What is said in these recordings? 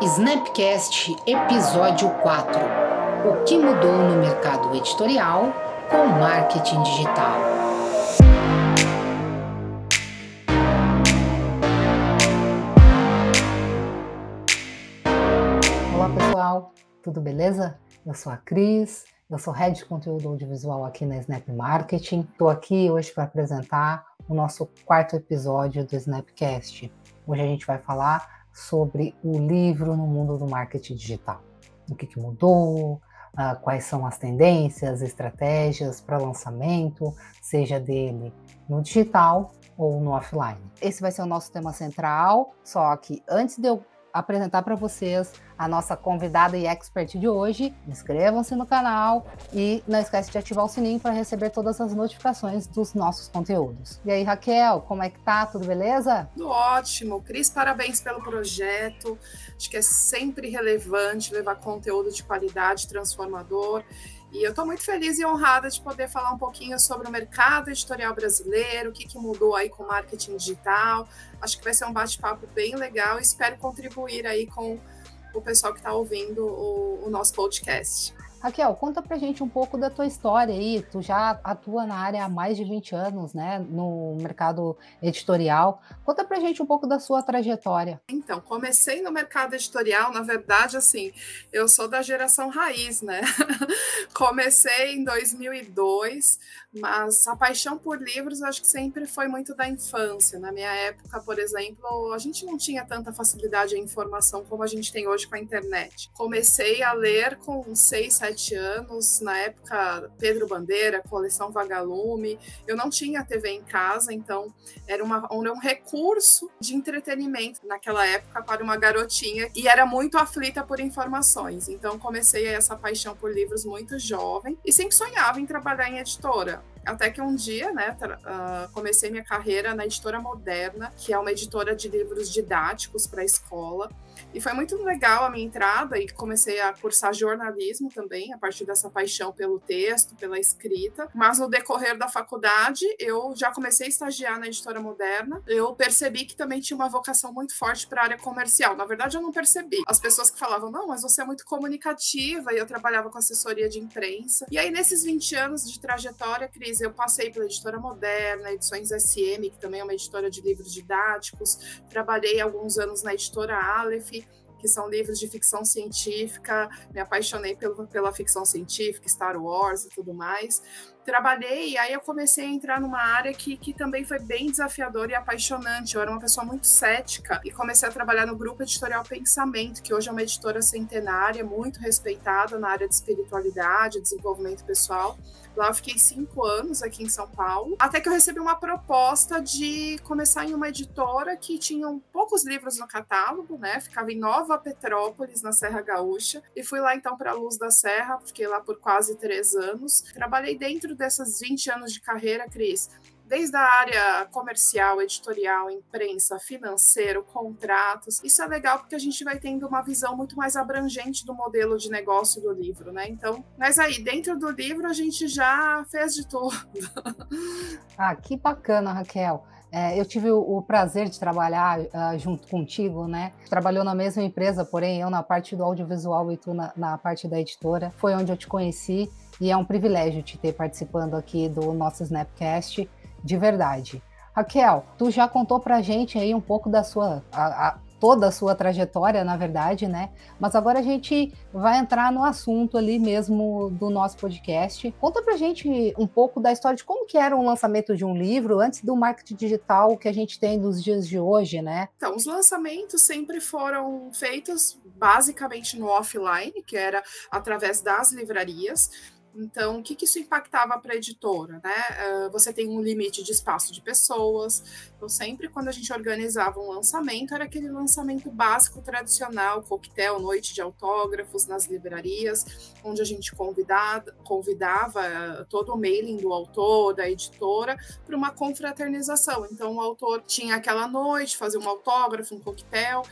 Snapcast Episódio 4 O que mudou no mercado editorial com marketing digital. Olá pessoal, tudo beleza? Eu sou a Cris, eu sou head de conteúdo audiovisual aqui na Snap Marketing. Estou aqui hoje para apresentar o nosso quarto episódio do Snapcast. Hoje a gente vai falar sobre o livro no mundo do marketing digital. O que, que mudou, uh, quais são as tendências, estratégias para lançamento, seja dele no digital ou no offline. Esse vai ser o nosso tema central, só que antes de eu apresentar para vocês a nossa convidada e expert de hoje. Inscrevam-se no canal e não esquece de ativar o sininho para receber todas as notificações dos nossos conteúdos. E aí, Raquel, como é que tá? Tudo beleza? Tudo ótimo. Cris, parabéns pelo projeto. Acho que é sempre relevante levar conteúdo de qualidade transformador. E eu estou muito feliz e honrada de poder falar um pouquinho sobre o mercado editorial brasileiro, o que, que mudou aí com o marketing digital. Acho que vai ser um bate-papo bem legal espero contribuir aí com o pessoal que está ouvindo o, o nosso podcast. Raquel, conta pra gente um pouco da tua história aí. Tu já atua na área há mais de 20 anos, né, no mercado editorial. Conta pra gente um pouco da sua trajetória. Então, comecei no mercado editorial, na verdade, assim, eu sou da geração raiz, né? comecei em 2002, mas a paixão por livros acho que sempre foi muito da infância. Na minha época, por exemplo, a gente não tinha tanta facilidade à informação como a gente tem hoje com a internet. Comecei a ler com 6, 7 17 anos, na época Pedro Bandeira, coleção Vagalume. Eu não tinha TV em casa, então era, uma, era um recurso de entretenimento naquela época para uma garotinha e era muito aflita por informações. Então comecei essa paixão por livros muito jovem e sempre sonhava em trabalhar em editora. Até que um dia, né, uh, comecei minha carreira na editora Moderna, que é uma editora de livros didáticos para a escola. E foi muito legal a minha entrada e comecei a cursar jornalismo também, a partir dessa paixão pelo texto, pela escrita. Mas no decorrer da faculdade, eu já comecei a estagiar na editora moderna. Eu percebi que também tinha uma vocação muito forte para a área comercial. Na verdade, eu não percebi. As pessoas que falavam, não, mas você é muito comunicativa, e eu trabalhava com assessoria de imprensa. E aí, nesses 20 anos de trajetória, Cris, eu passei pela editora moderna, edições SM, que também é uma editora de livros didáticos. Trabalhei alguns anos na editora Aleph que são livros de ficção científica. Me apaixonei pelo, pela ficção científica, Star Wars e tudo mais. Trabalhei e aí eu comecei a entrar numa área que, que também foi bem desafiadora e apaixonante. Eu era uma pessoa muito cética e comecei a trabalhar no grupo editorial Pensamento, que hoje é uma editora centenária, muito respeitada na área de espiritualidade, desenvolvimento pessoal. Lá eu fiquei cinco anos aqui em São Paulo, até que eu recebi uma proposta de começar em uma editora que tinha poucos livros no catálogo, né? Ficava em Nova Petrópolis, na Serra Gaúcha, e fui lá então para Luz da Serra, fiquei lá por quase três anos. Trabalhei dentro dessas 20 anos de carreira, Cris, desde a área comercial, editorial, imprensa, financeiro, contratos. Isso é legal porque a gente vai tendo uma visão muito mais abrangente do modelo de negócio do livro, né? Então, mas aí, dentro do livro, a gente já fez de tudo. Ah, que bacana, Raquel. É, eu tive o, prazer de trabalhar uh, junto contigo, né? Trabalhou na mesma empresa, porém eu na parte do audiovisual e tu na, na parte da editora. Foi onde eu te conheci e é um privilégio te ter participando aqui do nosso Snapcast de verdade. Raquel, tu já contou pra gente aí um pouco da sua. A, a, toda a sua trajetória, na verdade, né? Mas agora a gente vai entrar no assunto ali mesmo do nosso podcast. Conta pra gente um pouco da história de como que era o lançamento de um livro antes do marketing digital que a gente tem nos dias de hoje, né? Então, os lançamentos sempre foram feitos basicamente no offline, que era através das livrarias. Então, o que, que isso impactava para a editora? Né? Uh, você tem um limite de espaço de pessoas. Então, sempre quando a gente organizava um lançamento, era aquele lançamento básico, tradicional, coquetel, noite de autógrafos nas livrarias, onde a gente convidava, convidava todo o mailing do autor, da editora, para uma confraternização. Então, o autor tinha aquela noite, fazia um autógrafo, um coquetel,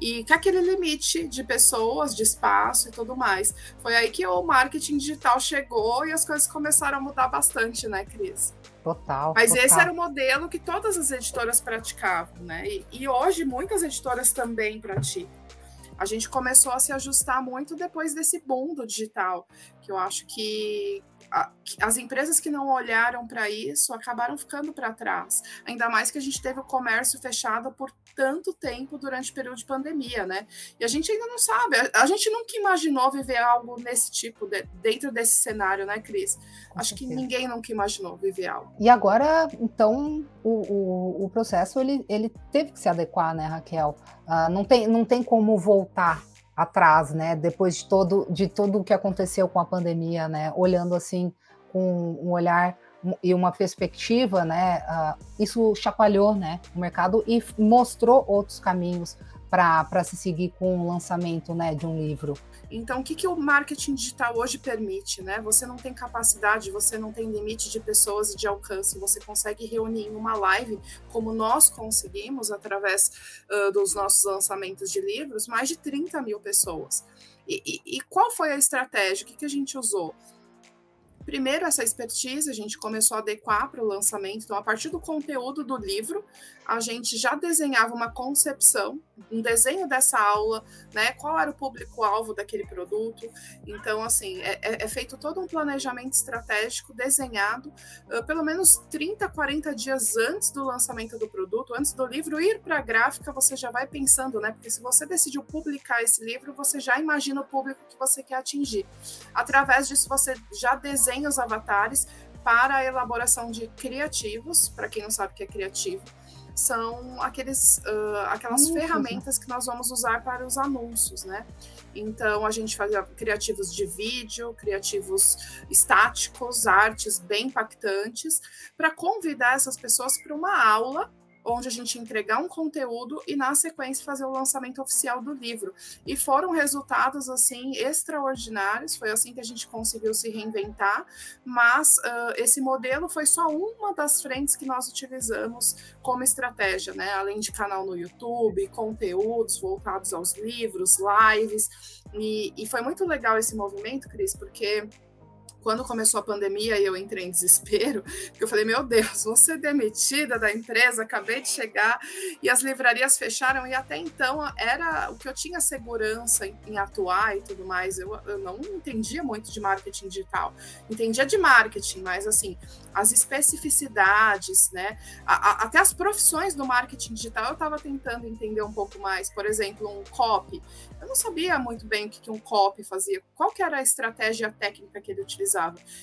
e com aquele limite de pessoas, de espaço e tudo mais. Foi aí que o marketing digital chegou chegou e as coisas começaram a mudar bastante, né, Cris? Total. Mas total. esse era o modelo que todas as editoras praticavam, né? E, e hoje muitas editoras também praticam. a gente começou a se ajustar muito depois desse boom do digital, que eu acho que as empresas que não olharam para isso acabaram ficando para trás. Ainda mais que a gente teve o comércio fechado por tanto tempo durante o período de pandemia, né? E a gente ainda não sabe. A gente nunca imaginou viver algo nesse tipo, de, dentro desse cenário, né, Cris? Com Acho certeza. que ninguém nunca imaginou viver algo. E agora, então, o, o, o, processo ele, ele teve que se adequar, né, Raquel? Uh, não, tem, não tem como voltar atrás, né? Depois de todo, de tudo o que aconteceu com a pandemia, né? Olhando assim com um olhar e uma perspectiva, né? Uh, isso chacoalhou, né? O mercado e mostrou outros caminhos para se seguir com o lançamento né, de um livro. Então, o que, que o marketing digital hoje permite? Né? Você não tem capacidade, você não tem limite de pessoas e de alcance, você consegue reunir em uma live, como nós conseguimos através uh, dos nossos lançamentos de livros, mais de 30 mil pessoas. E, e, e qual foi a estratégia? O que, que a gente usou? Primeiro, essa expertise a gente começou a adequar para o lançamento. Então, a partir do conteúdo do livro, a gente já desenhava uma concepção, um desenho dessa aula, né? Qual era o público-alvo daquele produto. Então, assim, é, é, é, feito todo um planejamento estratégico desenhado uh, pelo menos 30, 40 dias antes do lançamento do produto, antes do livro ir para a gráfica, você já vai pensando, né? Porque se você decidiu publicar esse livro, você já imagina o público que você quer atingir. Através disso, você já desenha desenha os avatares para a elaboração de criativos. Para quem não sabe o que é criativo, são aqueles, uh, aquelas né? ferramentas que nós vamos usar para os anúncios, né? Então a gente fazia criativos de vídeo, criativos estáticos, artes bem impactantes, para convidar essas pessoas para uma aula onde a gente entregar um conteúdo e na sequência fazer o lançamento oficial do livro. E foram resultados assim extraordinários, foi assim que a gente conseguiu se reinventar, mas uh, esse modelo foi só uma das frentes que nós utilizamos como estratégia, né? Além de canal no YouTube, conteúdos voltados aos livros, lives, e, e foi muito legal esse movimento, Cris, porque quando começou a pandemia e eu entrei em desespero, porque eu falei, meu Deus, vou ser demitida da empresa, acabei de chegar e as livrarias fecharam e até então era o que eu tinha segurança em, atuar e tudo mais. Eu, eu não entendia muito de marketing digital, entendia de marketing, mas assim, as especificidades, né? A, a, até as profissões do marketing digital eu estava tentando entender um pouco mais. Por exemplo, um copy. Eu não sabia muito bem o que, que um copy fazia, qual que era a estratégia técnica que ele utilizava.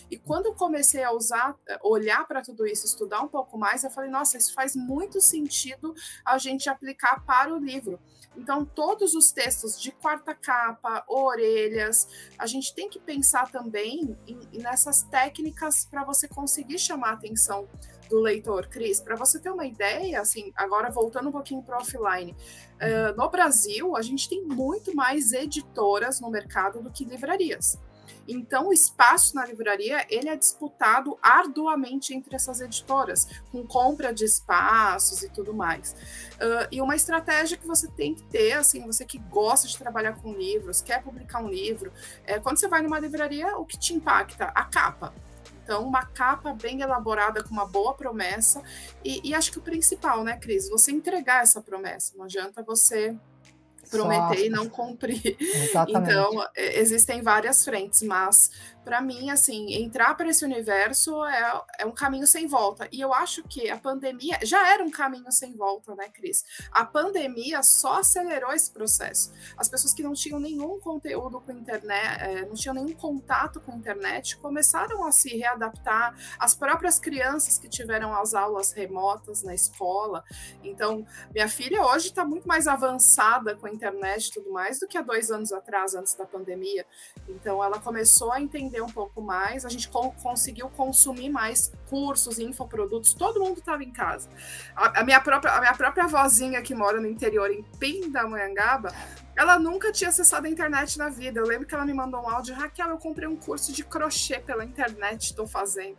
E quando eu comecei a usar, eh, olhar para tudo isso, estudar um pouco mais, eu falei, nossa, isso faz muito sentido a gente aplicar para o livro. Então, todos os textos de quarta capa, orelhas, a gente tem que pensar também em, nessas técnicas para você conseguir chamar a atenção do leitor, Cris, para você ter uma ideia, assim, agora voltando um pouquinho para offline, uh, no Brasil a gente tem muito mais editoras no mercado do que livrarias. Então, o espaço na livraria ele é disputado arduamente entre essas editoras, com compra de espaços e tudo mais. Uh, e uma estratégia que você tem que ter, assim, você que gosta de trabalhar com livros, quer publicar um livro, é, quando você vai numa livraria, o que te impacta? A capa. Então, uma capa bem elaborada, com uma boa promessa. E, e acho que o principal, né, Cris? Você entregar essa promessa. Não adianta você prometer Só. e não cumprir. Exatamente. Então, existem várias frentes, mas para mim, assim, entrar para esse universo é, é um caminho sem volta. E eu acho que a pandemia já era um caminho sem volta, né, Cris? A pandemia só acelerou esse processo. As pessoas que não tinham nenhum conteúdo com internet, é, não tinham nenhum contato com internet, começaram a se readaptar. As próprias crianças que tiveram as aulas remotas na escola. Então, minha filha hoje está muito mais avançada com a internet e tudo mais do que há dois anos atrás, antes da pandemia. Então, ela começou a entender um pouco mais, a gente co conseguiu consumir mais cursos, infoprodutos, todo mundo estava em casa. A, a, minha própria, a minha própria vozinha que mora no interior, em Pindamonhangaba, ela nunca tinha acessado a internet na vida. Eu lembro que ela me mandou um áudio, Raquel, eu comprei um curso de crochê pela internet, estou fazendo.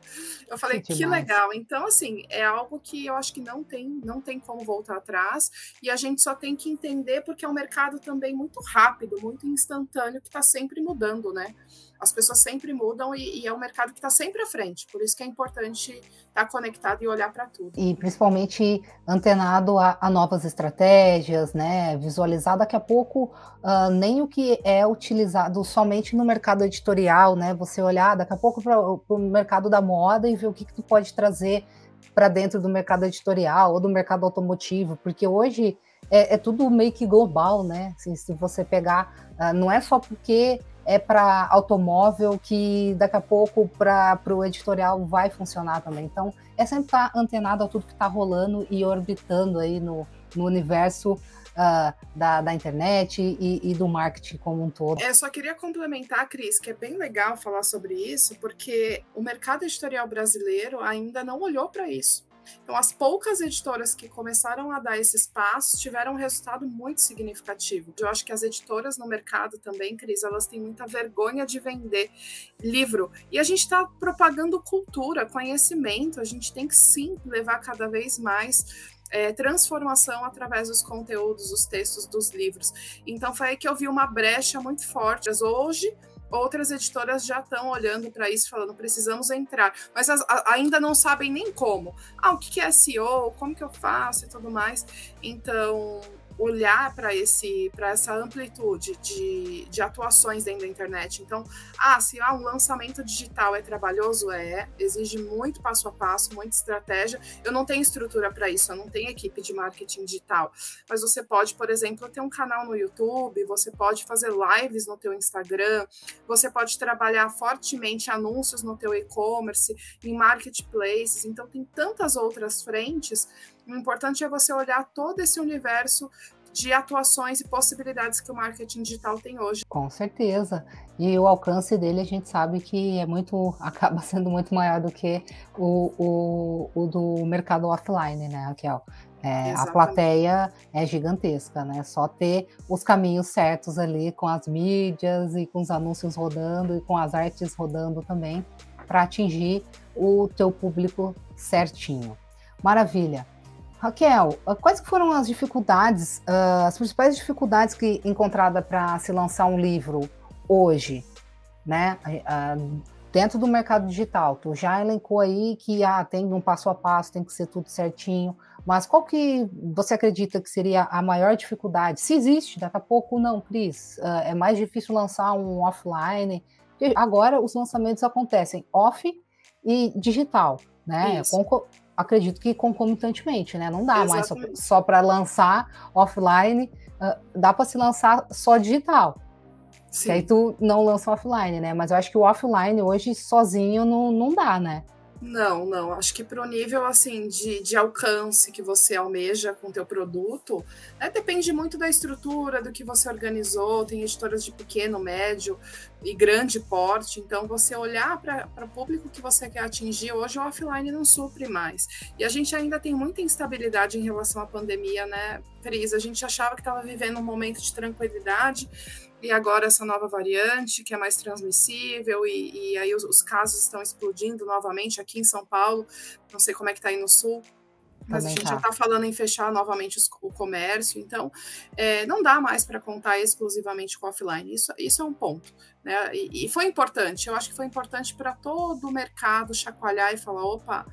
Eu falei, que, que legal. Então, assim, é algo que eu acho que não tem, não tem como voltar atrás, e a gente só tem que entender porque é um mercado também muito rápido, muito instantâneo, que está sempre mudando, né? as pessoas sempre mudam e, e é um mercado que está sempre à frente. Por isso que é importante estar tá conectado e olhar para tudo. E principalmente antenado a, a, novas estratégias, né? Visualizar daqui a pouco uh, nem o que é utilizado somente no mercado editorial, né? Você olhar daqui a pouco para o mercado da moda e ver o que, que tu pode trazer para dentro do mercado editorial ou do mercado automotivo, porque hoje é, é tudo meio que global, né? Assim, se você pegar, uh, não é só porque é para automóvel que daqui a pouco para o editorial vai funcionar também. Então, é sempre estar tá antenado a tudo que está rolando e orbitando aí no, no universo uh, da, da, internet e, e, do marketing como um todo. É, só queria complementar, Cris, que é bem legal falar sobre isso, porque o mercado editorial brasileiro ainda não olhou para isso. Então, as poucas editoras que começaram a dar esses passos tiveram um resultado muito significativo. Eu acho que as editoras no mercado também, Cris, elas têm muita vergonha de vender livro. E a gente está propagando cultura, conhecimento. A gente tem que sim levar cada vez mais é, transformação através dos conteúdos, dos textos dos livros. Então foi aí que eu vi uma brecha muito forte. Hoje outras editoras já estão olhando para isso, falando precisamos entrar, mas as, a, ainda não sabem nem como. Ah, o que é SEO? Como que eu faço e tudo mais. Então olhar para esse para essa amplitude de, de atuações dentro da internet. Então, ah, se ah, um lançamento digital é trabalhoso, é, exige muito passo a passo, muita estratégia. Eu não tenho estrutura para isso, eu não tenho equipe de marketing digital. Mas você pode, por exemplo, ter um canal no YouTube, você pode fazer lives no teu Instagram, você pode trabalhar fortemente anúncios no teu e-commerce, em marketplaces. Então, tem tantas outras frentes o importante é você olhar todo esse universo de atuações e possibilidades que o marketing digital tem hoje. Com certeza. E o alcance dele a gente sabe que é muito, acaba sendo muito maior do que o, o, o do mercado offline, né, Raquel? É, a plateia é gigantesca, né? Só ter os caminhos certos ali com as mídias e com os anúncios rodando e com as artes rodando também para atingir o teu público certinho. Maravilha. Raquel, ah, quais foram as dificuldades, uh, as principais dificuldades que encontrada para se lançar um livro hoje, né? Uh, dentro do mercado digital, tu já elencou aí que ah, tem um passo a passo, tem que ser tudo certinho, mas qual que você acredita que seria a maior dificuldade? Se existe, daqui a pouco não, Cris, é mais difícil lançar um offline, agora os lançamentos acontecem off e digital, né? Acredito que concomitantemente, né? Não dá Exatamente. mais só, só para lançar offline, uh, dá para se lançar só digital. Sim. Que aí tu não lança offline, né? Mas eu acho que o offline hoje sozinho não, não dá, né? Não, não. Acho que para o nível assim de, de alcance que você almeja com o teu produto, né, depende muito da estrutura, do que você organizou. Tem editoras de pequeno, médio e grande porte. Então, você olhar para o público que você quer atingir, hoje o offline não supre mais. E a gente ainda tem muita instabilidade em relação à pandemia, né, Cris? A gente achava que estava vivendo um momento de tranquilidade e agora essa nova variante, que é mais transmissível, e, e aí os, os, casos estão explodindo novamente aqui em São Paulo, não sei como é que está aí no Sul, mas Também a gente tá. já está falando em fechar novamente o comércio, então é, não dá mais para contar exclusivamente com offline, isso, isso é um ponto. Né? E, e foi importante, eu acho que foi importante para todo o mercado chacoalhar e falar, opa,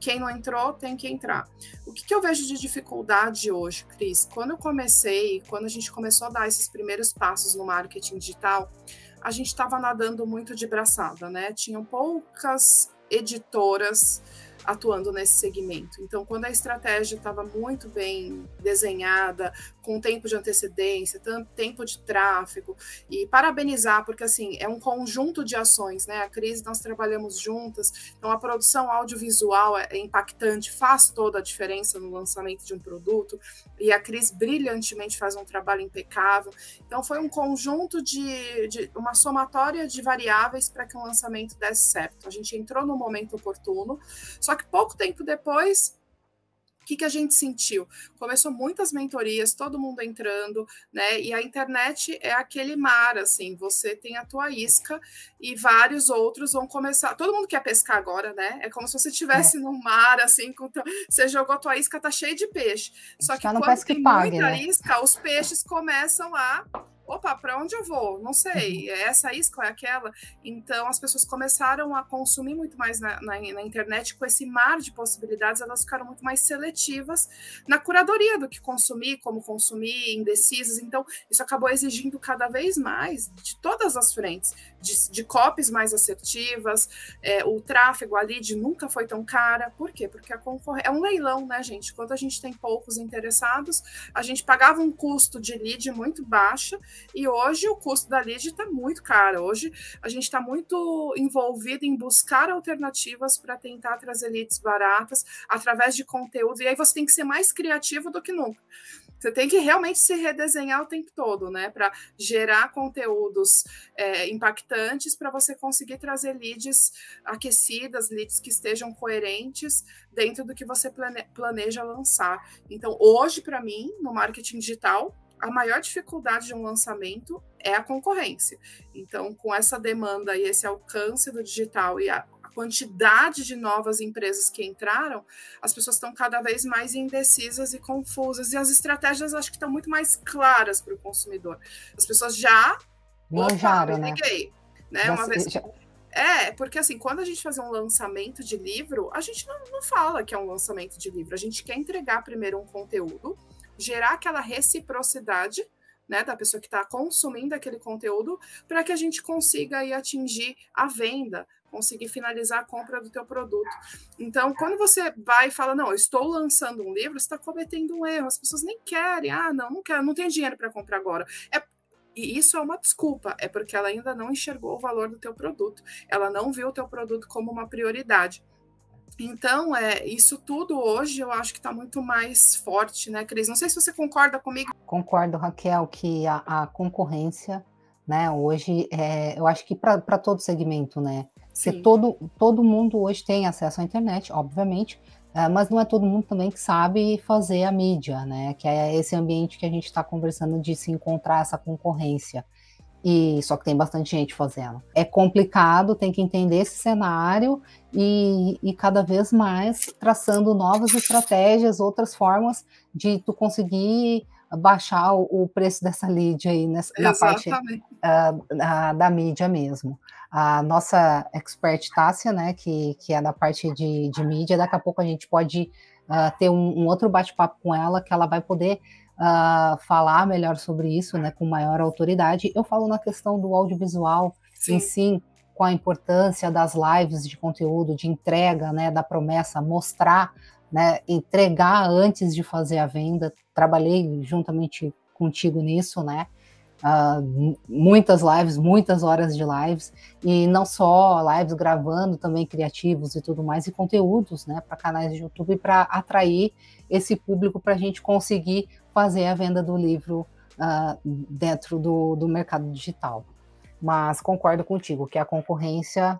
quem não entrou tem que entrar. O que, que, eu vejo de dificuldade hoje, Cris? Quando eu comecei, quando a gente começou a dar esses primeiros passos no marketing digital, a gente estava nadando muito de braçada, né? Tinham poucas editoras atuando nesse segmento. Então, quando a estratégia estava muito bem desenhada, com tempo de antecedência, tempo de tráfego, e parabenizar, porque assim, é um conjunto de ações, né? A crise nós trabalhamos juntas, então a produção audiovisual é impactante, faz toda a diferença no lançamento de um produto, e a Cris brilhantemente faz um trabalho impecável. Então, foi um conjunto de, de uma somatória de variáveis para que o lançamento desse certo. A gente entrou no momento oportuno, só que pouco tempo depois que, que a gente sentiu? Começou muitas mentorias, todo mundo entrando, né? E a internet é aquele mar, assim, você tem a tua isca e vários outros vão começar. Todo mundo quer pescar agora, né? É como se você estivesse é. no mar, assim, com você jogou a tua isca, tá cheio de peixe. Só que quando tem pague, muita né? isca, os peixes começam a opa, para onde eu vou? Não sei, uhum. é essa isca, é aquela. Então as pessoas começaram a consumir muito mais na, na, na, internet com esse mar de possibilidades, elas ficaram muito mais seletivas na curadoria do que consumir, como consumir, indecisas. Então, isso acabou exigindo cada vez mais de todas as frentes, de, de copies mais assertivas, é, o tráfego, a lead nunca foi tão cara. Por quê? Porque a concorrência é um leilão, né, gente? Quando a gente tem poucos interessados, a gente pagava um custo de lead muito baixo e hoje o custo da lead está muito caro. Hoje a gente está muito envolvido em buscar alternativas para tentar trazer leads baratas através de conteúdo. E aí você tem que ser mais criativo do que nunca. Você tem que realmente se redesenhar o tempo todo, né? Para gerar conteúdos é, impactantes para você conseguir trazer leads aquecidas, leads que estejam coerentes dentro do que você plane planeja lançar. Então, hoje, para mim, no marketing digital, a maior dificuldade de um lançamento é a concorrência. Então, com essa demanda e esse alcance do digital e a quantidade de novas empresas que entraram, as pessoas estão cada vez mais indecisas e confusas. E as estratégias acho que estão muito mais claras para o consumidor. As pessoas já. Manjaram, né? Liguei, né? Já, Uma vez. Já... É, porque assim, quando a gente faz um lançamento de livro, a gente não, não fala que é um lançamento de livro. A gente quer entregar primeiro um conteúdo, gerar aquela reciprocidade né, da pessoa que está consumindo aquele conteúdo, para que a gente consiga aí atingir a venda, conseguir finalizar a compra do teu produto. Então, quando você vai e fala, não, eu estou lançando um livro, você está cometendo um erro. As pessoas nem querem, ah, não, não quero, não tenho dinheiro para comprar agora. É, e isso é uma desculpa, é porque ela ainda não enxergou o valor do teu produto. Ela não viu o teu produto como uma prioridade. Então, é, isso tudo hoje eu acho que está muito mais forte, né, Cris? Não sei se você concorda comigo. Concordo, Raquel, que a, a concorrência, né, hoje, é, eu acho que para todo segmento, né, porque todo, todo mundo hoje tem acesso à internet, obviamente, uh, mas não é todo mundo também que sabe fazer a mídia, né? Que é esse ambiente que a gente está conversando de se encontrar essa concorrência. E só que tem bastante gente fazendo. É complicado, tem que entender esse cenário e, e cada vez mais traçando novas estratégias, outras formas de tu conseguir baixar o, o preço dessa lead aí nessa, na parte uh, da mídia mesmo a nossa expert Tássia, né, que, que é da parte de, de mídia, daqui a pouco a gente pode uh, ter um, um outro bate-papo com ela, que ela vai poder uh, falar melhor sobre isso, né, com maior autoridade. Eu falo na questão do audiovisual Sim. em si, com a importância das lives de conteúdo, de entrega, né, da promessa, mostrar, né, entregar antes de fazer a venda. Trabalhei juntamente contigo nisso, né, Uh, muitas lives, muitas horas de lives, e não só lives gravando, também criativos e tudo mais, e conteúdos né, para canais de YouTube para atrair esse público para a gente conseguir fazer a venda do livro uh, dentro do, do mercado digital. Mas concordo contigo que a concorrência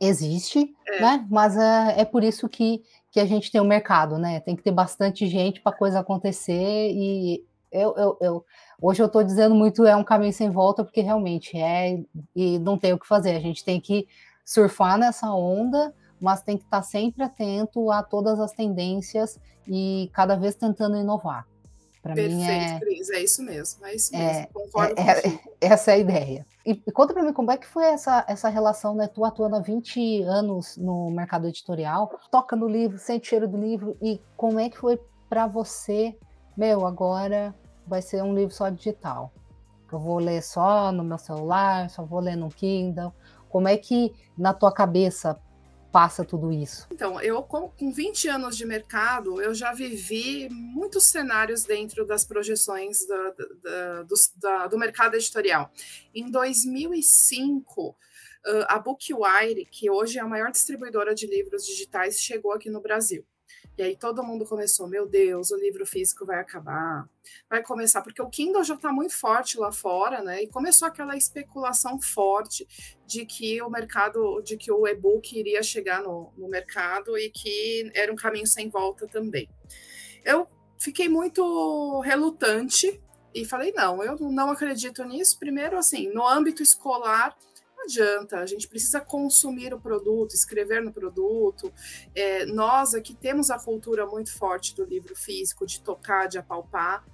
existe, é. né? Mas é, é por isso que, que a gente tem o um mercado, né? Tem que ter bastante gente para coisa acontecer e eu, eu, eu Hoje eu estou dizendo muito é um caminho sem volta, porque realmente é, e não tem o que fazer. A gente tem que surfar nessa onda, mas tem que estar tá sempre atento a todas as tendências e cada vez tentando inovar. Para mim é, Cris, é isso mesmo, é isso mesmo. É, Concordo é, é, essa é a ideia. E, e conta para mim como é que foi essa, essa relação, né? Tu atuando há 20 anos no mercado editorial, toca no livro, sente o cheiro do livro, e como é que foi para você, meu, agora vai ser um livro só digital. Eu vou ler só no meu celular, só vou ler no Kindle. Como é que na tua cabeça passa tudo isso? Então, eu com 20 anos de mercado, eu já vivi muitos cenários dentro das projeções do, do, do, do mercado editorial. Em 2005, a Bookwire, que hoje é a maior distribuidora de livros digitais, chegou aqui no Brasil. E aí todo mundo começou, meu Deus, o livro físico vai acabar, vai começar, porque o Kindle já está muito forte lá fora, né? E começou aquela especulação forte de que o mercado, de que o e-book iria chegar no, no mercado e que era um caminho sem volta também. Eu fiquei muito relutante e falei, não, eu não acredito nisso. Primeiro, assim, no âmbito escolar, adianta, a gente precisa consumir o produto, escrever no produto. É, nós aqui temos a cultura muito forte do livro físico, de tocar, de apalpar,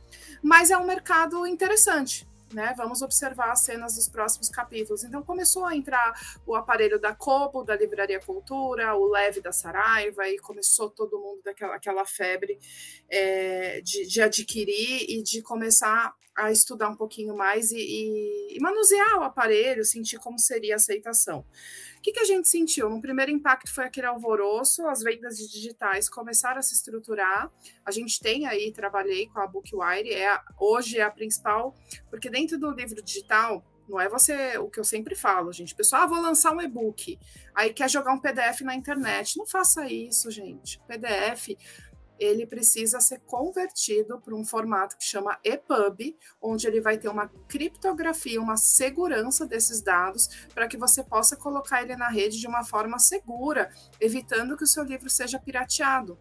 mas é um mercado interessante. Né? Vamos observar as cenas dos próximos capítulos. Então começou a entrar o aparelho da Kobo, da Livraria Cultura, o Leve da Saraiva, e começou todo mundo daquela aquela febre é, de, de, adquirir e de começar a estudar um pouquinho mais e, e, e manusear o aparelho, sentir como seria a aceitação. O que, que a gente sentiu? No primeiro impacto foi aquele alvoroço, as vendas digitais começaram a se estruturar. A gente tem aí, trabalhei com a Bookwire, é hoje é a principal, porque dentro do livro digital, não é você o que eu sempre falo, gente. Pessoal, ah, vou lançar um e-book, aí quer jogar um PDF na internet. Não faça isso, gente. PDF ele precisa ser convertido para um formato que chama EPUB, onde ele vai ter uma criptografia, uma segurança desses dados, para que você possa colocar ele na rede de uma forma segura, evitando que o seu livro seja pirateado.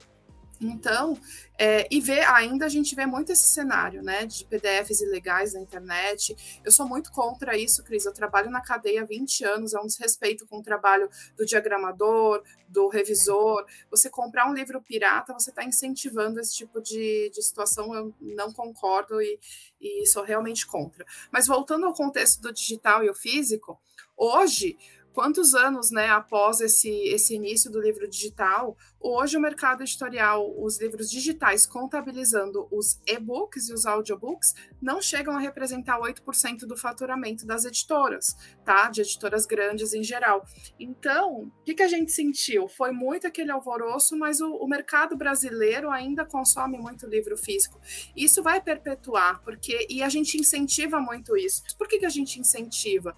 Então, é, e ver, ainda a gente vê muito esse cenário, né, de PDFs ilegais na internet. Eu sou muito contra isso, Cris. Eu trabalho na cadeia há 20 anos, é um desrespeito com o trabalho do diagramador, do revisor. Você comprar um livro pirata, você está incentivando esse tipo de, de situação. Eu não concordo e, e sou realmente contra. Mas voltando ao contexto do digital e o físico, hoje quantos anos, né, após esse, esse início do livro digital, hoje o mercado editorial, os livros digitais, contabilizando os e-books e os audiobooks, não chegam a representar 8% do faturamento das editoras, tá? De editoras grandes em geral. Então, o que, que a gente sentiu? Foi muito aquele alvoroço, mas o, o mercado brasileiro ainda consome muito livro físico. Isso vai perpetuar, porque e a gente incentiva muito isso. Por que, que a gente incentiva?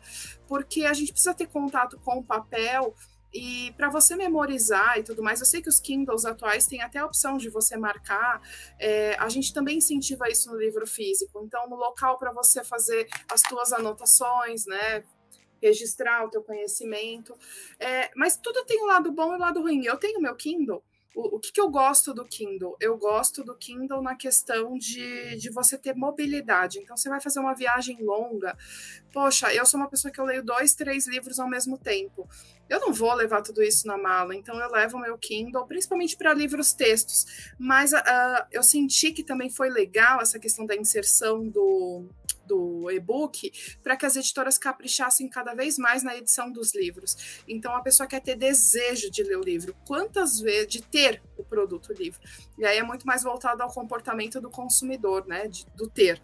Porque a gente precisa ter contato com o papel e para você memorizar e tudo mais, eu sei que os Kindles atuais têm até a opção de você marcar. É, a gente também incentiva isso no livro físico. Então, no local para você fazer as suas anotações, né? Registrar o teu conhecimento. É, mas tudo tem um lado bom e um lado ruim. Eu tenho meu Kindle o, o que, que, eu gosto do Kindle? Eu gosto do Kindle na questão de, de você ter mobilidade. Então, você vai fazer uma viagem longa. Poxa, eu sou uma pessoa que eu leio dois, três livros ao mesmo tempo. Eu não vou levar tudo isso na mala, então eu levo o meu Kindle, principalmente para livros textos. Mas uh, eu senti que também foi legal essa questão da inserção do, do e-book para que as editoras caprichassem cada vez mais na edição dos livros. Então a pessoa quer ter desejo de ler o livro, quantas vezes de ter o produto livro. E aí é muito mais voltado ao comportamento do consumidor, né, de, do ter.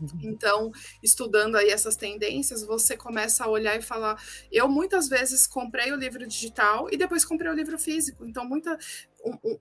Uhum. Então, estudando aí essas tendências, você começa a olhar e falar. Eu muitas vezes comprei o livro digital e depois comprei o livro físico. Então, muita,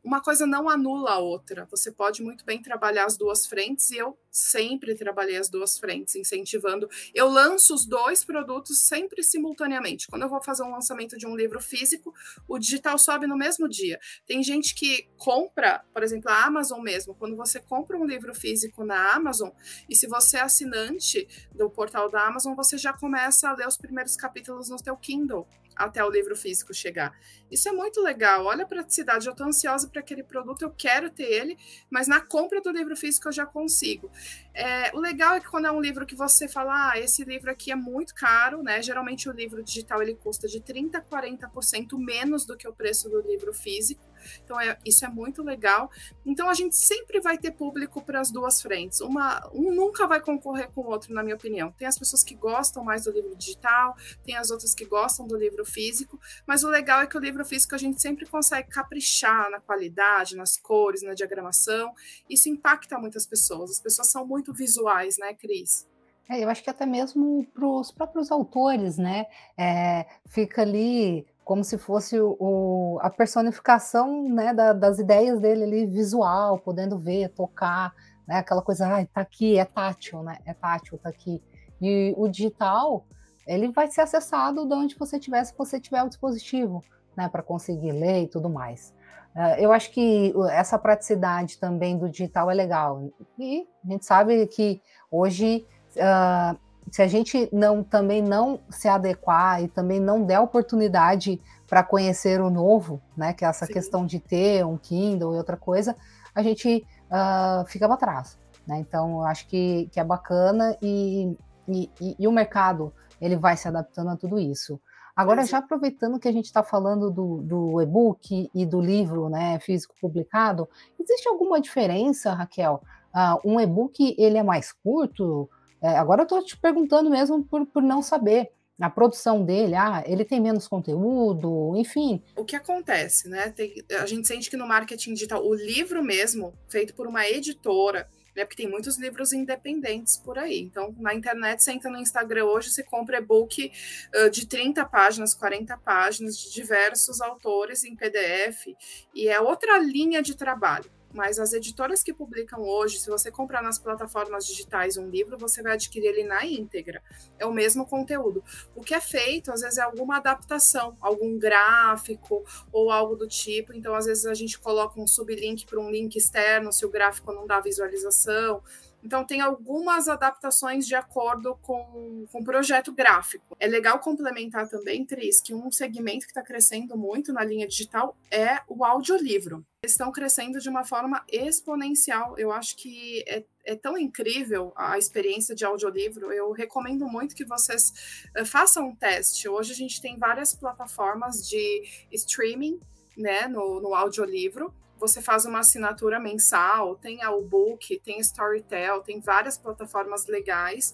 uma coisa não anula a outra. Você pode muito bem trabalhar as duas frentes e eu sempre trabalhei as duas frentes, incentivando. Eu lanço os dois produtos sempre simultaneamente. Quando eu vou fazer um lançamento de um livro físico, o digital sobe no mesmo dia. Tem gente que compra, por exemplo, a Amazon mesmo. Quando você compra um livro físico na Amazon, e se você é assinante do portal da Amazon, você já começa a ler os primeiros capítulos no seu Kindle até o livro físico chegar. Isso é muito legal. Olha a praticidade. Eu estou ansiosa para aquele produto, eu quero ter ele, mas na compra do livro físico eu já consigo. É, o legal é que quando é um livro que você fala, ah, esse livro aqui é muito caro, né? Geralmente o livro digital ele custa de 30% a 40% menos do que o preço do livro físico. Então, é, isso é muito legal. Então, a gente sempre vai ter público para as duas frentes. Uma, um nunca vai concorrer com o outro, na minha opinião. Tem as pessoas que gostam mais do livro digital, tem as outras que gostam do livro físico, mas o legal é que o livro físico a gente sempre consegue caprichar na qualidade, nas cores, na diagramação. Isso impacta muitas pessoas. As pessoas são muito visuais, né, Cris? É, eu acho que até mesmo para os próprios autores, né? É, fica ali como se fosse o, a personificação né, da, das ideias dele ali, visual, podendo ver, tocar, né, aquela coisa, ah, tá aqui, é tátil, né? É tátil, tá aqui. E o digital, ele vai ser acessado de onde você tiver, se você tiver o dispositivo, né, para conseguir ler e tudo mais. Uh, eu acho que essa praticidade também do digital é legal. E a gente sabe que hoje uh, se a gente não também não se adequar e também não der oportunidade para conhecer o novo, né, que é essa Sim. questão de ter um Kindle e outra coisa, a gente uh, fica para trás. Né? Então, acho que, que é bacana e, e, e, o mercado ele vai se adaptando a tudo isso. Agora, já aproveitando que a gente está falando do, do e-book e do livro né, físico publicado, existe alguma diferença, Raquel? Uh, um e-book ele é mais curto? É, agora eu estou te perguntando mesmo por, por não saber a produção dele, ah, ele tem menos conteúdo, enfim. O que acontece, né? Tem, a gente sente que no marketing digital, o livro mesmo, feito por uma editora, né? Porque tem muitos livros independentes por aí. Então, na internet, você entra no Instagram hoje, você compra e-book uh, de 30 páginas, 40 páginas, de diversos autores em PDF, e é outra linha de trabalho mas as editoras que publicam hoje, se você comprar nas plataformas digitais um livro, você vai adquirir ele na íntegra. É o mesmo conteúdo. O que é feito, às vezes, é alguma adaptação, algum gráfico ou algo do tipo. Então, às vezes, a gente coloca um sublink para um link externo, se o gráfico não dá visualização. Então, tem algumas adaptações de acordo com, com o projeto gráfico. É legal complementar também, Tris, que um segmento que está crescendo muito na linha digital é o audiolivro. Eles estão crescendo de uma forma exponencial. Eu acho que é, é tão incrível a experiência de audiolivro. Eu recomendo muito que vocês uh, façam um teste. Hoje a gente tem várias plataformas de streaming né, no, no audiolivro você faz uma assinatura mensal, tem a book, tem Storytel, tem várias plataformas legais,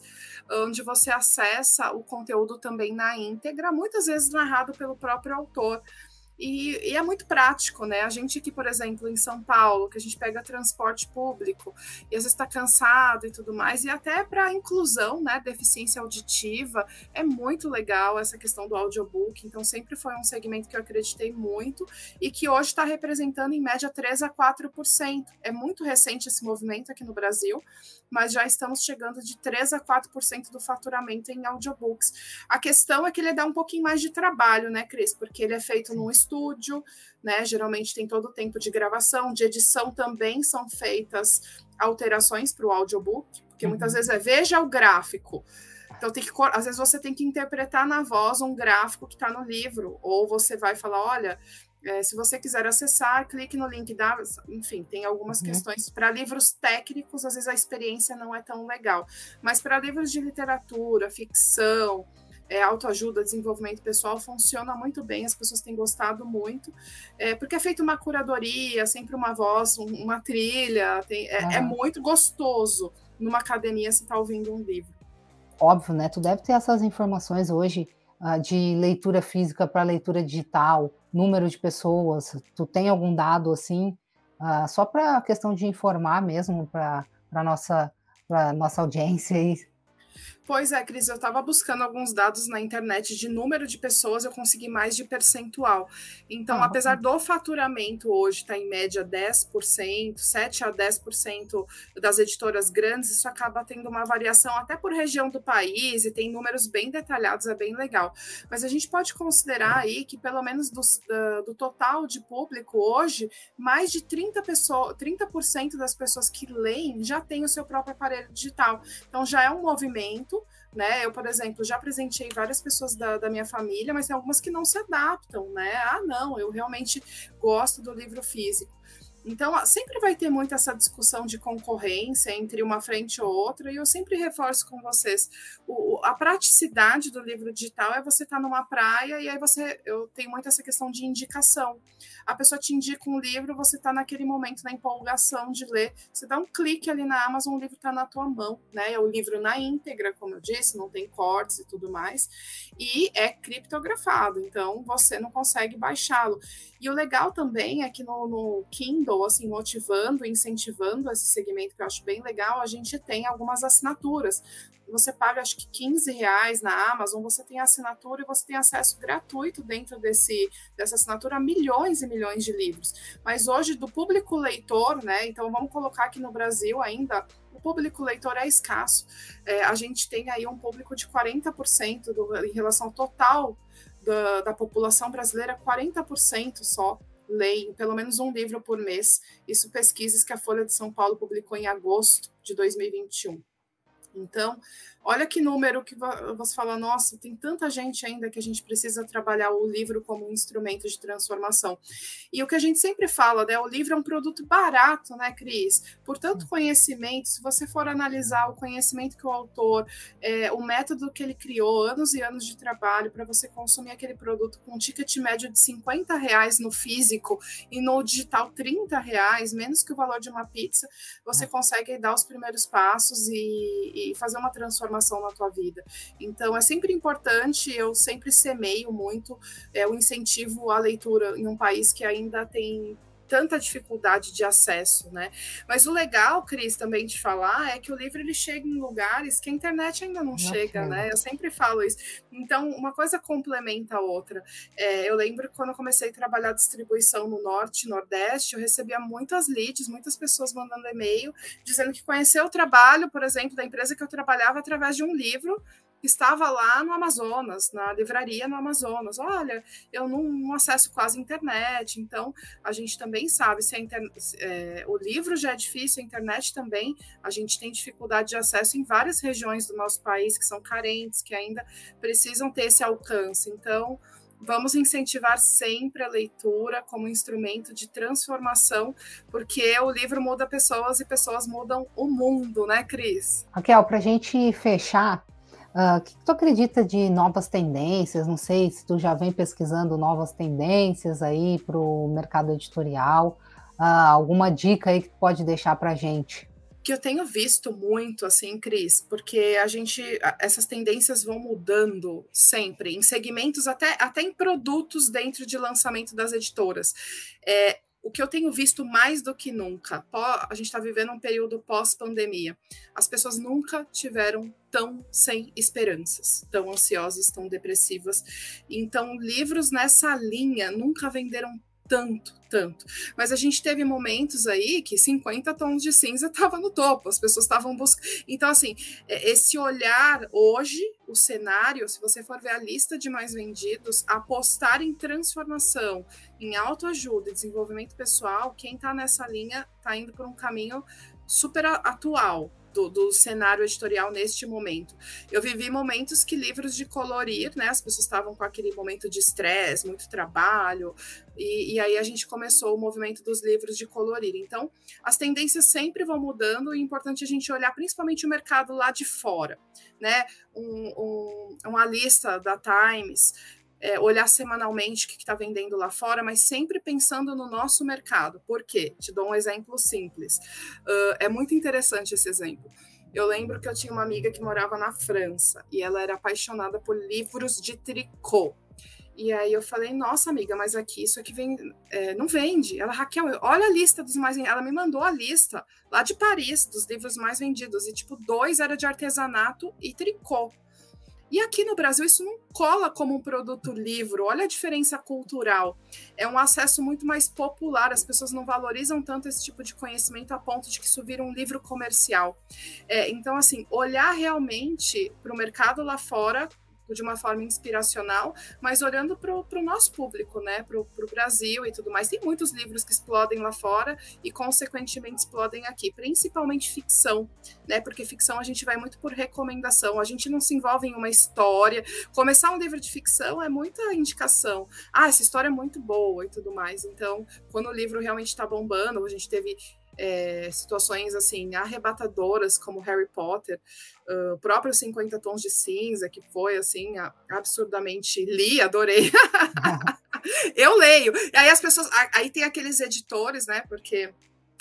onde você acessa o conteúdo também na íntegra, muitas vezes narrado pelo próprio autor. E, e, é muito prático, né? A gente aqui, por exemplo, em São Paulo, que a gente pega transporte público e às vezes está cansado e tudo mais, e até para inclusão, né? Deficiência auditiva, é muito legal essa questão do audiobook. Então, sempre foi um segmento que eu acreditei muito e que hoje está representando em média 3 a 4%. É muito recente esse movimento aqui no Brasil, mas já estamos chegando de 3 a 4% do faturamento em audiobooks. A questão é que ele dá um pouquinho mais de trabalho, né, Cris? Porque ele é feito num estúdio, né? Geralmente tem todo o tempo de gravação, de edição também são feitas alterações para o audiobook, porque uhum. muitas vezes é veja o gráfico. Então tem que às vezes você tem que interpretar na voz um gráfico que está no livro, ou você vai falar, olha, é, se você quiser acessar, clique no link da. Enfim, tem algumas uhum. questões. Para livros técnicos, às vezes a experiência não é tão legal. Mas para livros de literatura, ficção, é, autoajuda, desenvolvimento pessoal, funciona muito bem, as pessoas têm gostado muito, é, porque é feita uma curadoria, sempre uma voz, um, uma trilha, tem, é, uhum. é, muito gostoso numa academia se está ouvindo um livro. Óbvio, né? Tu deve ter essas informações hoje uh, de leitura física para leitura digital, número de pessoas, tu tem algum dado assim, uh, só para a questão de informar mesmo para a nossa, nossa audiência aí? Pois é, Cris, eu estava buscando alguns dados na internet de número de pessoas, eu consegui mais de percentual. Então, ah, apesar do faturamento hoje estar tá em média 10%, 7 a 10% das editoras grandes, isso acaba tendo uma variação até por região do país e tem números bem detalhados, é bem legal. Mas a gente pode considerar aí que pelo menos do, do total de público hoje, mais de 30 pessoas, 30% das pessoas que leem já têm o seu próprio aparelho digital. Então já é um movimento né? Eu, por exemplo, já presenteei várias pessoas da, da, minha família, mas tem algumas que não se adaptam, né? Ah, não, eu realmente gosto do livro físico. Então, sempre vai ter muito essa discussão de concorrência entre uma frente ou outra, e eu sempre reforço com vocês: o, a praticidade do livro digital é você estar tá numa praia e aí você. Eu tenho muito essa questão de indicação. A pessoa te indica um livro, você está naquele momento na empolgação de ler, você dá um clique ali na Amazon, o livro está na tua mão, né? É o livro na íntegra, como eu disse, não tem cortes e tudo mais, e é criptografado, então você não consegue baixá-lo. E o legal também é que no, no Kindle, assim, motivando, incentivando esse segmento que eu acho bem legal, a gente tem algumas assinaturas você paga acho que 15 reais na Amazon, você tem assinatura e você tem acesso gratuito dentro desse, dessa assinatura a milhões e milhões de livros. Mas hoje, do público leitor, né? Então vamos colocar aqui no Brasil ainda, o público leitor é escasso. É, a gente tem aí um público de 40% do, em relação ao total da, da população brasileira, 40% só leem pelo menos um livro por mês. Isso pesquisas que a Folha de São Paulo publicou em agosto de 2021. Então, olha que número que você fala, nossa, tem tanta gente ainda que a gente precisa trabalhar o livro como um instrumento de transformação. E o que a gente sempre fala, né? O livro é um produto barato, né, Cris? Por tanto conhecimento, se você for analisar o conhecimento que o autor, é, o método que ele criou, anos e anos de trabalho para você consumir aquele produto com um ticket médio de 50 reais no físico e no digital 30 reais, menos que o valor de uma pizza, você consegue dar os primeiros passos e e fazer uma transformação na tua vida. Então, é sempre importante, eu sempre semeio muito é, o incentivo à leitura em um país que ainda tem tanta dificuldade de acesso, né? Mas o legal, Cris, também de falar é que o livro ele chega em lugares que a internet ainda não, não chega, né? Eu sempre falo isso. Então, uma coisa complementa a outra. É, eu lembro que quando eu comecei a trabalhar distribuição no Norte e Nordeste, eu recebia muitas leads, muitas pessoas mandando e-mail dizendo que conheceu o trabalho, por exemplo, da empresa que eu trabalhava através de um livro estava lá no Amazonas, na livraria no Amazonas. Olha, eu não, não acesso quase internet, então a gente também sabe se é, o livro já é difícil, a internet também, a gente tem dificuldade de acesso em várias regiões do nosso país que são carentes, que ainda precisam ter esse alcance. Então, vamos incentivar sempre a leitura como instrumento de transformação, porque o livro muda pessoas e pessoas mudam o mundo, né, Cris? Raquel, para a gente fechar, Uh, o que tu acredita de novas tendências? Não sei se tu já vem pesquisando novas tendências aí para o mercado editorial. Uh, alguma dica aí que tu pode deixar para a gente? que eu tenho visto muito, assim, Cris, porque a gente, essas tendências vão mudando sempre, em segmentos, até, até em produtos dentro de lançamento das editoras. É, o que eu tenho visto mais do que nunca, a gente está vivendo um período pós-pandemia. As pessoas nunca tiveram tão sem esperanças, tão ansiosas, tão depressivas. Então, livros nessa linha nunca venderam tanto, tanto. Mas a gente teve momentos aí que 50 tons de cinza estava no topo, as pessoas estavam buscando. Então, assim, é, esse olhar hoje, o cenário, se você for ver a lista de mais vendidos, apostar em transformação, em autoajuda, desenvolvimento pessoal, quem está nessa linha está indo por um caminho super atual do, do, cenário editorial neste momento. Eu vivi momentos que livros de colorir, né? As pessoas estavam com aquele momento de estresse, muito trabalho, e, e, aí a gente começou o movimento dos livros de colorir. Então, as tendências sempre vão mudando e é importante a gente olhar principalmente o mercado lá de fora, né? Um, um, uma lista da Times é, olhar semanalmente o que está vendendo lá fora, mas sempre pensando no nosso mercado. Por quê? Te dou um exemplo simples. Uh, é muito interessante esse exemplo. Eu lembro que eu tinha uma amiga que morava na França e ela era apaixonada por livros de tricô. E aí eu falei, nossa amiga, mas aqui isso aqui vem, é, não vende. Ela, Raquel, olha a lista dos mais Ela me mandou a lista lá de Paris, dos livros mais vendidos. E tipo, dois era de artesanato e tricô. E aqui no Brasil isso não cola como um produto livro. Olha a diferença cultural. É um acesso muito mais popular. As pessoas não valorizam tanto esse tipo de conhecimento a ponto de que isso vira um livro comercial. É, então, assim, olhar realmente para o mercado lá fora de uma forma inspiracional, mas olhando para o nosso público, né, para o Brasil e tudo mais. Tem muitos livros que explodem lá fora e, consequentemente, explodem aqui, principalmente ficção, né, porque ficção a gente vai muito por recomendação, a gente não se envolve em uma história. Começar um livro de ficção é muita indicação. Ah, essa história é muito boa e tudo mais. Então, quando o livro realmente está bombando, a gente teve é, situações assim arrebatadoras como Harry Potter, uh, o próprio 50 Tons de Cinza, que foi assim absurdamente li, adorei. Eu leio. E aí as pessoas, aí tem aqueles editores, né? Porque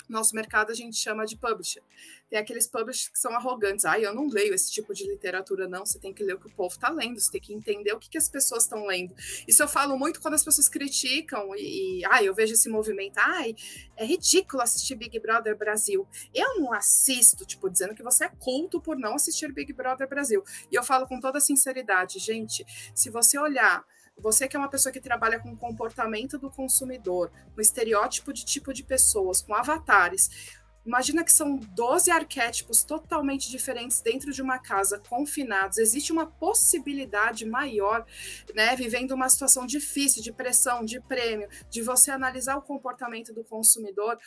nosso mercado a gente chama de publisher. Tem aqueles publishers que são arrogantes. Ah, eu não leio esse tipo de literatura, não. Você tem que ler o que o povo está lendo, você tem que entender o que, que as pessoas estão lendo. Isso eu falo muito quando as pessoas criticam e, e ah, eu vejo esse movimento. Ai, é ridículo assistir Big Brother Brasil. Eu não assisto, tipo, dizendo que você é culto por não assistir Big Brother Brasil. E eu falo com toda sinceridade, gente, se você olhar você que é uma pessoa que trabalha com comportamento do consumidor, com estereótipo de tipo de pessoas, com avatares, Imagina que são 12 arquétipos totalmente diferentes dentro de uma casa, confinados. Existe uma possibilidade maior, né, vivendo uma situação difícil, de pressão, de prêmio, de você analisar o comportamento do consumidor,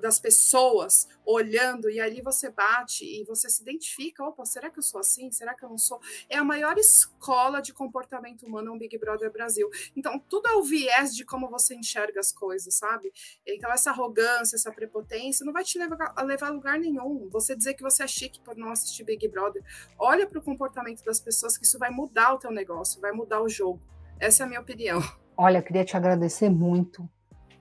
das pessoas, olhando, e ali você bate e você se identifica: opa, será que eu sou assim? Será que eu não sou? É a maior escola de comportamento humano, um Big Brother Brasil. Então, tudo é o viés de como você enxerga as coisas, sabe? Então, essa arrogância, essa prepotência não vai te levar levar, a levar a lugar nenhum. Você dizer que você é chique por não assistir Big Brother. Olha para o comportamento das pessoas, que isso vai mudar o teu negócio, vai mudar o jogo. Essa é a minha opinião. Olha, queria te agradecer muito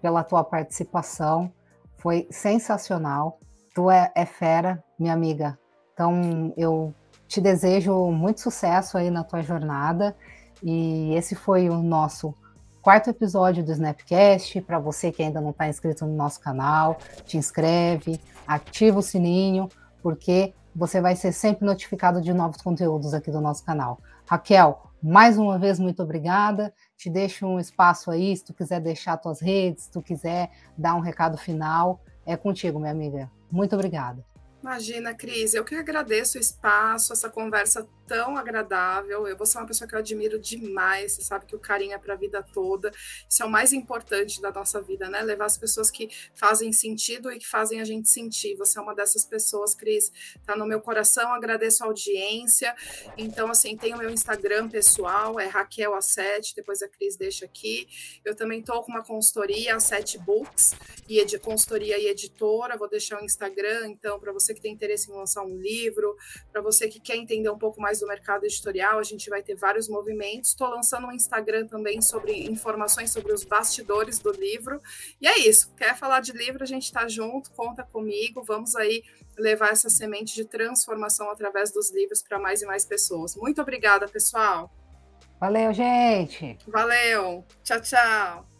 pela tua participação. Foi sensacional. Tu é, é fera, minha amiga. Então, eu te desejo muito sucesso aí na tua jornada. E esse foi o nosso quarto episódio do Snapcast. Para você que ainda não está inscrito no nosso canal, te inscreve, ativa o sininho, porque você vai ser sempre notificado de novos conteúdos aqui do nosso canal. Raquel, mais uma vez, muito obrigada. Te deixo um espaço aí, se tu quiser deixar tuas redes, se tu quiser dar um recado final, é contigo, minha amiga. Muito obrigada. Imagina, Cris, eu que agradeço o espaço, essa conversa tão agradável. Eu vou ser uma pessoa que eu admiro demais. Você sabe que o carinho é para a vida toda. Isso é o mais importante da nossa vida, né? Levar as pessoas que fazem sentido e que fazem a gente sentir. Você é uma dessas pessoas, Cris. Tá no meu coração. Agradeço a audiência. Então, assim, tem o meu Instagram pessoal, é Raquel A7. Depois a Cris deixa aqui. Eu também tô com uma consultoria, a 7 Books, e de consultoria e editora. Vou deixar o Instagram, então, para você que tem interesse em lançar um livro, para você que quer entender um pouco mais do mercado editorial, a gente vai ter vários movimentos. Estou lançando um Instagram também sobre informações sobre os bastidores do livro. E é isso. Quer falar de livro? A gente está junto, conta comigo. Vamos aí levar essa semente de transformação através dos livros para mais e mais pessoas. Muito obrigada, pessoal. Valeu, gente. Valeu. Tchau, tchau.